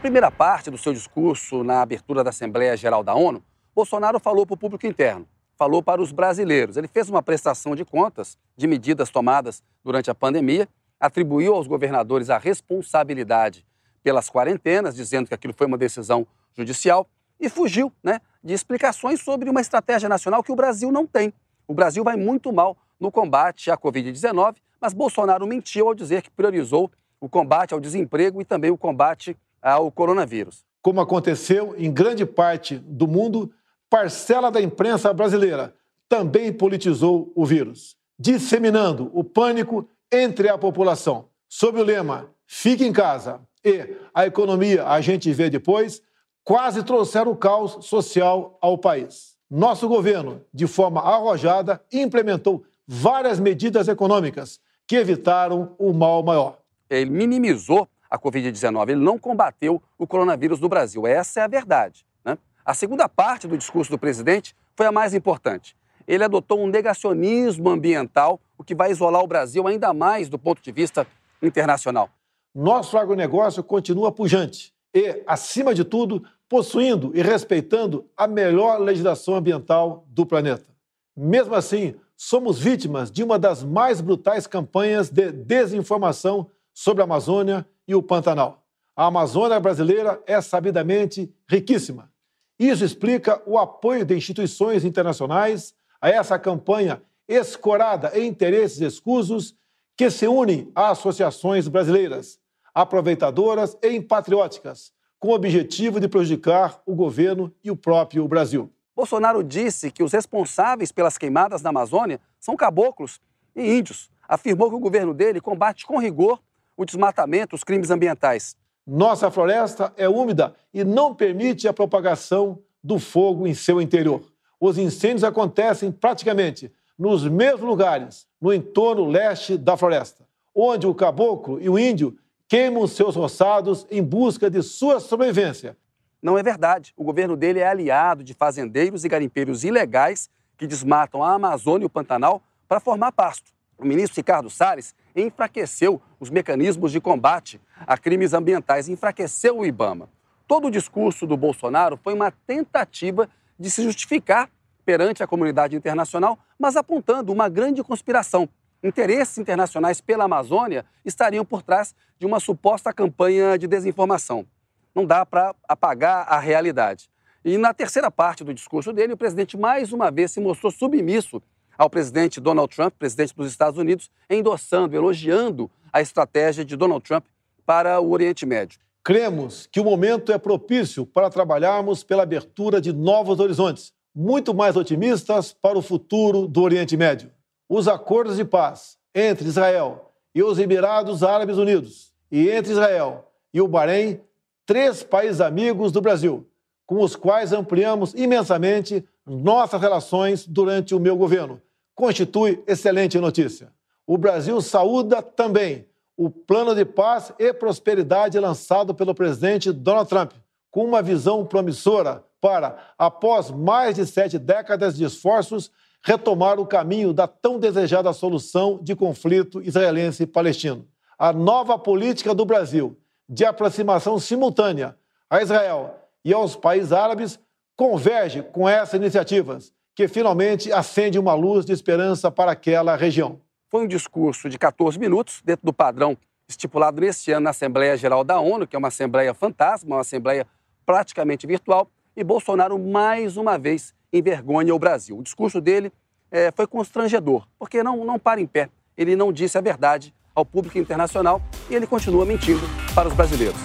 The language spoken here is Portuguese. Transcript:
primeira parte do seu discurso na abertura da Assembleia Geral da ONU, Bolsonaro falou para o público interno, falou para os brasileiros. Ele fez uma prestação de contas de medidas tomadas durante a pandemia, atribuiu aos governadores a responsabilidade pelas quarentenas, dizendo que aquilo foi uma decisão judicial, e fugiu né, de explicações sobre uma estratégia nacional que o Brasil não tem. O Brasil vai muito mal no combate à Covid-19, mas Bolsonaro mentiu ao dizer que priorizou o combate ao desemprego e também o combate ao coronavírus. Como aconteceu em grande parte do mundo, parcela da imprensa brasileira também politizou o vírus, disseminando o pânico entre a população. Sob o lema Fique em casa e a economia a gente vê depois, quase trouxeram o caos social ao país. Nosso governo, de forma arrojada, implementou várias medidas econômicas que evitaram o mal maior. Ele minimizou a Covid-19, ele não combateu o coronavírus no Brasil. Essa é a verdade. Né? A segunda parte do discurso do presidente foi a mais importante. Ele adotou um negacionismo ambiental, o que vai isolar o Brasil ainda mais do ponto de vista internacional. Nosso agronegócio continua pujante e, acima de tudo, possuindo e respeitando a melhor legislação ambiental do planeta. Mesmo assim, somos vítimas de uma das mais brutais campanhas de desinformação sobre a Amazônia e o Pantanal. A Amazônia brasileira é sabidamente riquíssima. Isso explica o apoio de instituições internacionais a essa campanha escorada em interesses escusos que se unem a associações brasileiras, aproveitadoras e patrióticas, com o objetivo de prejudicar o governo e o próprio Brasil. Bolsonaro disse que os responsáveis pelas queimadas na Amazônia são caboclos e índios. Afirmou que o governo dele combate com rigor o desmatamento, os crimes ambientais. Nossa floresta é úmida e não permite a propagação do fogo em seu interior. Os incêndios acontecem praticamente nos mesmos lugares, no entorno leste da floresta, onde o caboclo e o índio queimam seus roçados em busca de sua sobrevivência. Não é verdade. O governo dele é aliado de fazendeiros e garimpeiros ilegais que desmatam a Amazônia e o Pantanal para formar pasto. O ministro Ricardo Salles enfraqueceu os mecanismos de combate a crimes ambientais, enfraqueceu o IBAMA. Todo o discurso do Bolsonaro foi uma tentativa de se justificar perante a comunidade internacional, mas apontando uma grande conspiração interesses internacionais pela Amazônia estariam por trás de uma suposta campanha de desinformação. Não dá para apagar a realidade. E na terceira parte do discurso dele, o presidente mais uma vez se mostrou submisso ao presidente Donald Trump, presidente dos Estados Unidos, endossando, elogiando a estratégia de Donald Trump para o Oriente Médio. Cremos que o momento é propício para trabalharmos pela abertura de novos horizontes, muito mais otimistas para o futuro do Oriente Médio os acordos de paz entre Israel e os Emirados Árabes Unidos e entre Israel e o Bahrein, três países amigos do Brasil, com os quais ampliamos imensamente nossas relações durante o meu governo, constitui excelente notícia. O Brasil saúda também o plano de paz e prosperidade lançado pelo presidente Donald Trump, com uma visão promissora para, após mais de sete décadas de esforços, retomar o caminho da tão desejada solução de conflito israelense-palestino. A nova política do Brasil de aproximação simultânea a Israel e aos países árabes converge com essas iniciativas, que finalmente acende uma luz de esperança para aquela região. Foi um discurso de 14 minutos, dentro do padrão estipulado neste ano na Assembleia Geral da ONU, que é uma Assembleia fantasma, uma Assembleia praticamente virtual, e Bolsonaro mais uma vez envergonha o Brasil. O discurso dele é, foi constrangedor, porque não, não para em pé. Ele não disse a verdade ao público internacional e ele continua mentindo para os brasileiros.